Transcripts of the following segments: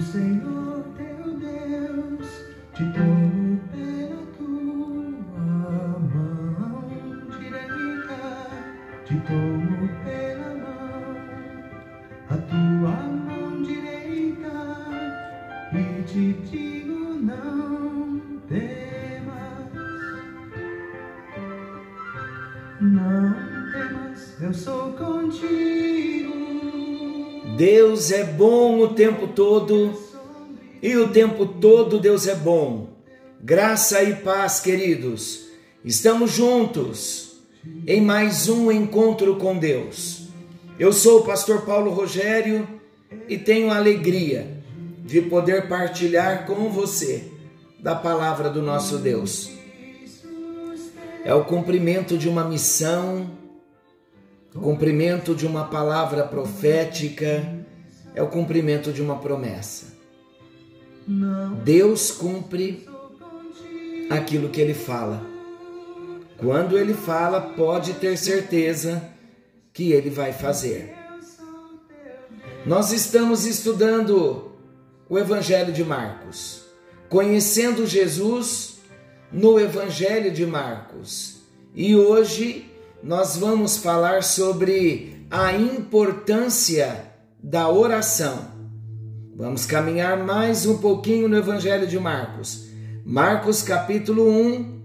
o Senhor teu Deus te tomo pela tua mão direita, te tomo pela mão, a tua mão direita, e te digo não Deus é bom o tempo todo e o tempo todo Deus é bom. Graça e paz, queridos. Estamos juntos em mais um encontro com Deus. Eu sou o pastor Paulo Rogério e tenho a alegria de poder partilhar com você da palavra do nosso Deus. É o cumprimento de uma missão cumprimento de uma palavra profética é o cumprimento de uma promessa. Deus cumpre aquilo que ele fala. Quando ele fala, pode ter certeza que ele vai fazer. Nós estamos estudando o Evangelho de Marcos, conhecendo Jesus no Evangelho de Marcos. E hoje nós vamos falar sobre a importância da oração. Vamos caminhar mais um pouquinho no Evangelho de Marcos. Marcos capítulo 1,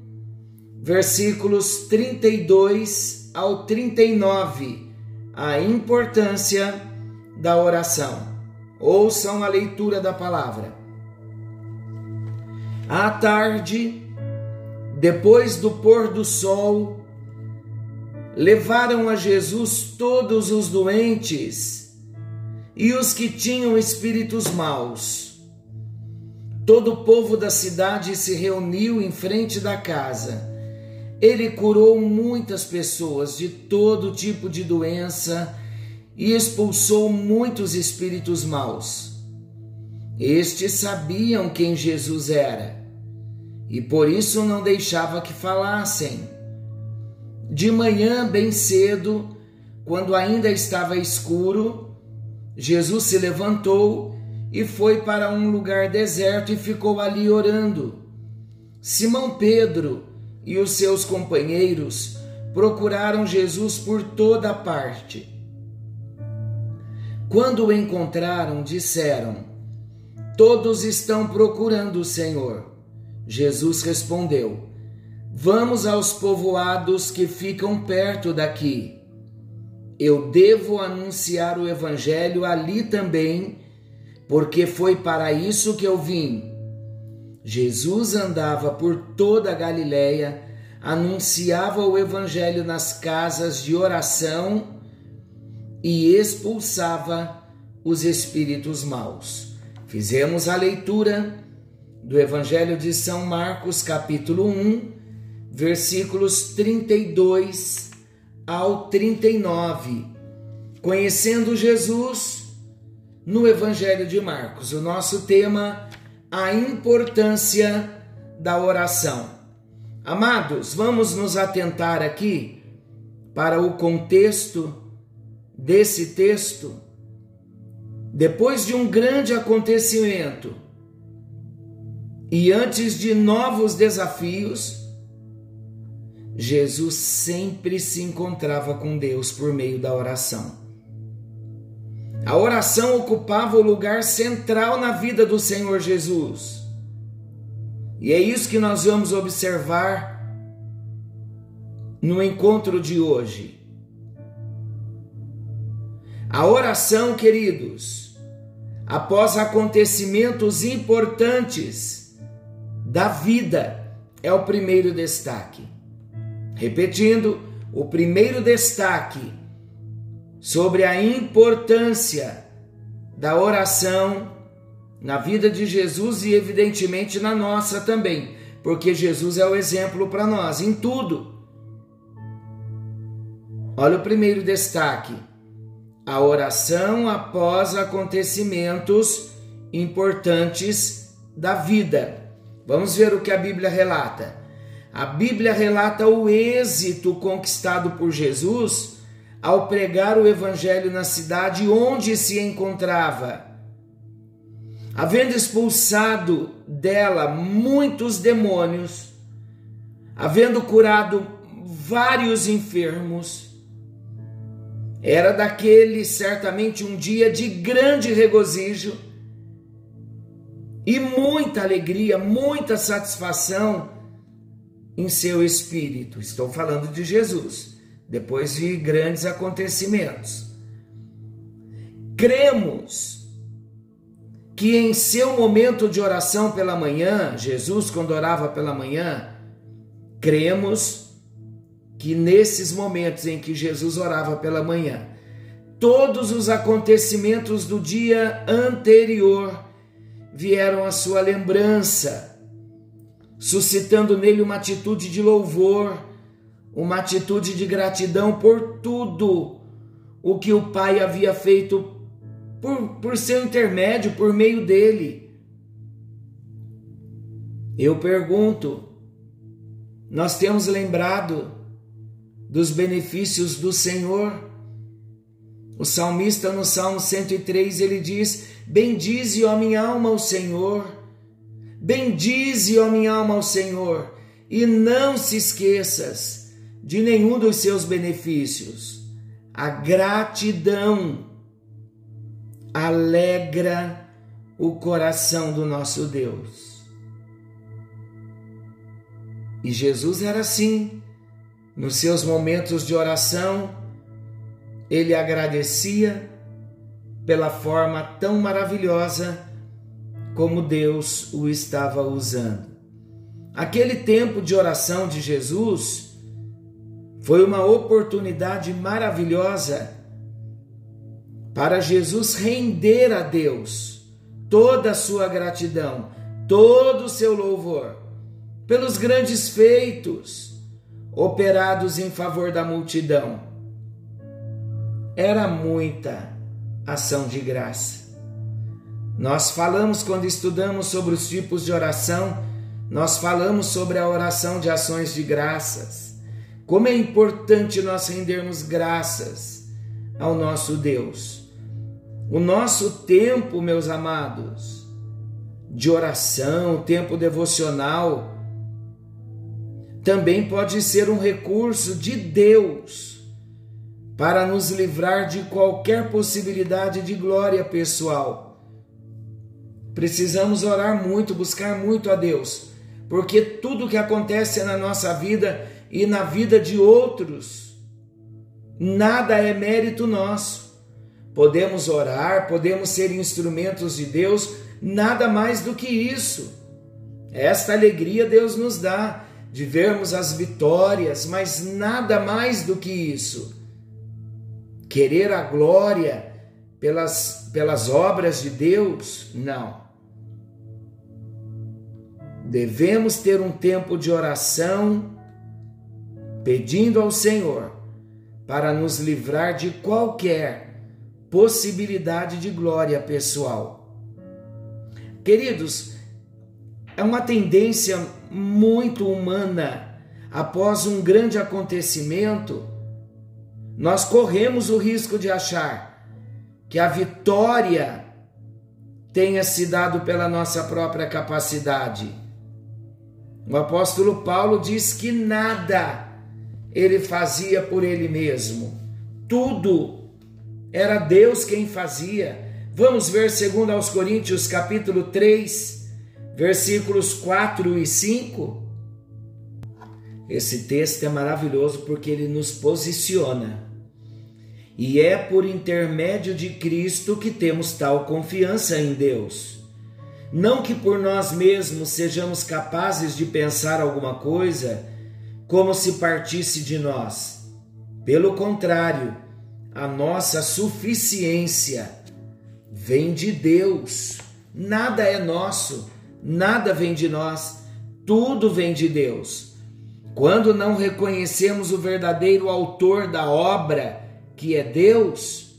versículos 32 ao 39. A importância da oração. Ouçam a leitura da palavra. À tarde, depois do pôr do sol, levaram a Jesus todos os doentes e os que tinham espíritos maus. Todo o povo da cidade se reuniu em frente da casa. Ele curou muitas pessoas de todo tipo de doença e expulsou muitos espíritos maus. Estes sabiam quem Jesus era e por isso não deixava que falassem. De manhã, bem cedo, quando ainda estava escuro, Jesus se levantou e foi para um lugar deserto e ficou ali orando. Simão Pedro e os seus companheiros procuraram Jesus por toda parte. Quando o encontraram, disseram: Todos estão procurando o Senhor. Jesus respondeu: Vamos aos povoados que ficam perto daqui. Eu devo anunciar o Evangelho ali também, porque foi para isso que eu vim. Jesus andava por toda a Galiléia, anunciava o Evangelho nas casas de oração e expulsava os espíritos maus. Fizemos a leitura do Evangelho de São Marcos, capítulo 1 versículos 32 ao 39. Conhecendo Jesus no Evangelho de Marcos. O nosso tema, a importância da oração. Amados, vamos nos atentar aqui para o contexto desse texto. Depois de um grande acontecimento e antes de novos desafios, Jesus sempre se encontrava com Deus por meio da oração. A oração ocupava o lugar central na vida do Senhor Jesus. E é isso que nós vamos observar no encontro de hoje. A oração, queridos, após acontecimentos importantes da vida, é o primeiro destaque. Repetindo, o primeiro destaque sobre a importância da oração na vida de Jesus e, evidentemente, na nossa também, porque Jesus é o exemplo para nós em tudo. Olha o primeiro destaque: a oração após acontecimentos importantes da vida. Vamos ver o que a Bíblia relata. A Bíblia relata o êxito conquistado por Jesus ao pregar o evangelho na cidade onde se encontrava. havendo expulsado dela muitos demônios, havendo curado vários enfermos, era daquele certamente um dia de grande regozijo e muita alegria, muita satisfação em seu espírito. Estou falando de Jesus, depois de grandes acontecimentos. Cremos que em seu momento de oração pela manhã, Jesus, quando orava pela manhã, cremos que nesses momentos em que Jesus orava pela manhã, todos os acontecimentos do dia anterior vieram à sua lembrança, suscitando nele uma atitude de louvor, uma atitude de gratidão por tudo o que o Pai havia feito por, por seu intermédio, por meio dele. Eu pergunto, nós temos lembrado dos benefícios do Senhor? O salmista no Salmo 103 ele diz: Bendize, ó minha alma, o Senhor. Bendize, ó minha alma, o Senhor, e não se esqueças de nenhum dos seus benefícios. A gratidão alegra o coração do nosso Deus. E Jesus era assim. Nos seus momentos de oração, ele agradecia pela forma tão maravilhosa como Deus o estava usando. Aquele tempo de oração de Jesus foi uma oportunidade maravilhosa para Jesus render a Deus toda a sua gratidão, todo o seu louvor, pelos grandes feitos operados em favor da multidão. Era muita ação de graça. Nós falamos quando estudamos sobre os tipos de oração, nós falamos sobre a oração de ações de graças. Como é importante nós rendermos graças ao nosso Deus. O nosso tempo, meus amados, de oração, tempo devocional, também pode ser um recurso de Deus para nos livrar de qualquer possibilidade de glória pessoal. Precisamos orar muito, buscar muito a Deus, porque tudo que acontece na nossa vida e na vida de outros, nada é mérito nosso podemos orar, podemos ser instrumentos de Deus, nada mais do que isso. Esta alegria Deus nos dá de vermos as vitórias, mas nada mais do que isso. Querer a glória pelas, pelas obras de Deus, não. Devemos ter um tempo de oração pedindo ao Senhor para nos livrar de qualquer possibilidade de glória pessoal. Queridos, é uma tendência muito humana. Após um grande acontecimento, nós corremos o risco de achar que a vitória tenha se dado pela nossa própria capacidade. O apóstolo Paulo diz que nada ele fazia por ele mesmo, tudo era Deus quem fazia. Vamos ver segundo aos Coríntios capítulo 3, versículos 4 e 5. Esse texto é maravilhoso porque ele nos posiciona. E é por intermédio de Cristo que temos tal confiança em Deus. Não que por nós mesmos sejamos capazes de pensar alguma coisa como se partisse de nós. Pelo contrário, a nossa suficiência vem de Deus. Nada é nosso, nada vem de nós, tudo vem de Deus. Quando não reconhecemos o verdadeiro autor da obra, que é Deus,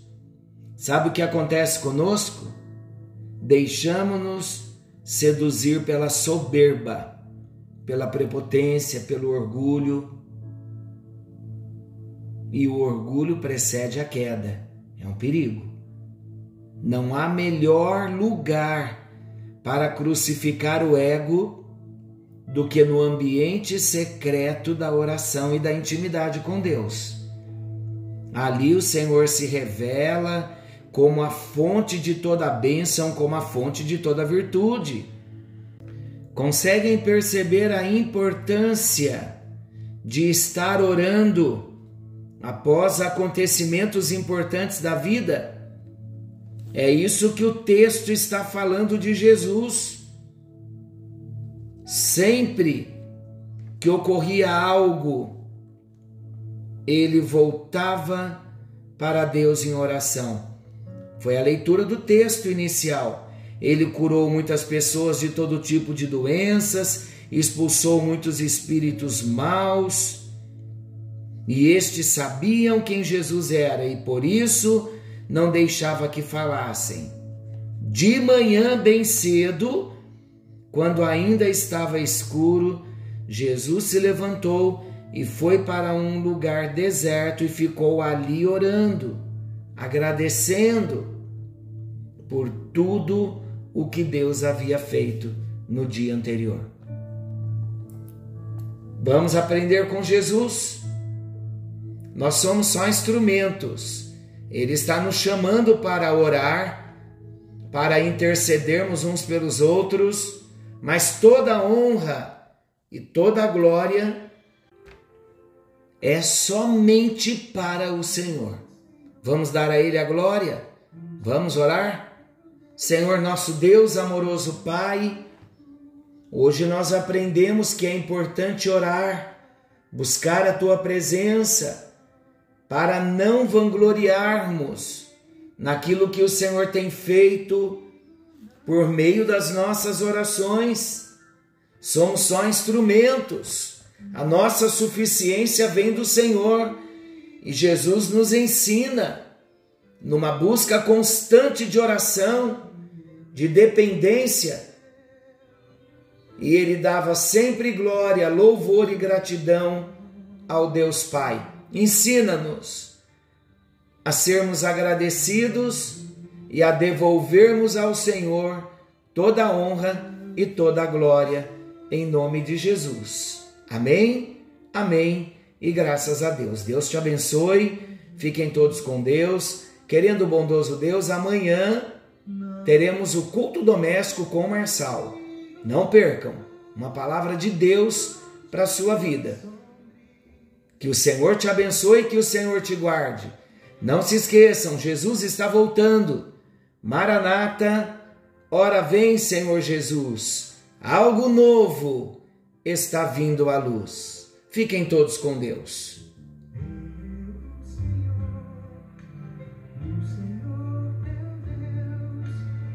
sabe o que acontece conosco? Deixamos-nos seduzir pela soberba, pela prepotência, pelo orgulho, e o orgulho precede a queda. É um perigo. Não há melhor lugar para crucificar o ego do que no ambiente secreto da oração e da intimidade com Deus. Ali o Senhor se revela como a fonte de toda bênção, como a fonte de toda virtude. Conseguem perceber a importância de estar orando após acontecimentos importantes da vida? É isso que o texto está falando de Jesus. Sempre que ocorria algo, ele voltava para Deus em oração. Foi a leitura do texto inicial. Ele curou muitas pessoas de todo tipo de doenças, expulsou muitos espíritos maus. E estes sabiam quem Jesus era e por isso não deixava que falassem. De manhã, bem cedo, quando ainda estava escuro, Jesus se levantou e foi para um lugar deserto e ficou ali orando, agradecendo por tudo o que Deus havia feito no dia anterior. Vamos aprender com Jesus. Nós somos só instrumentos. Ele está nos chamando para orar, para intercedermos uns pelos outros mas toda honra e toda glória é somente para o Senhor. Vamos dar a Ele a glória? Vamos orar? Senhor nosso Deus, amoroso Pai, hoje nós aprendemos que é importante orar, buscar a Tua presença, para não vangloriarmos naquilo que o Senhor tem feito por meio das nossas orações. Somos só instrumentos. A nossa suficiência vem do Senhor e Jesus nos ensina, numa busca constante de oração, de dependência, e ele dava sempre glória, louvor e gratidão ao Deus Pai. Ensina-nos a sermos agradecidos e a devolvermos ao Senhor toda a honra e toda a glória, em nome de Jesus. Amém? Amém e graças a Deus. Deus te abençoe, fiquem todos com Deus. Querendo o bondoso Deus, amanhã teremos o culto doméstico com o Marçal. Não percam, uma palavra de Deus para a sua vida. Que o Senhor te abençoe e que o Senhor te guarde. Não se esqueçam, Jesus está voltando. Maranata, ora vem, Senhor Jesus, algo novo está vindo à luz. Fiquem todos com Deus.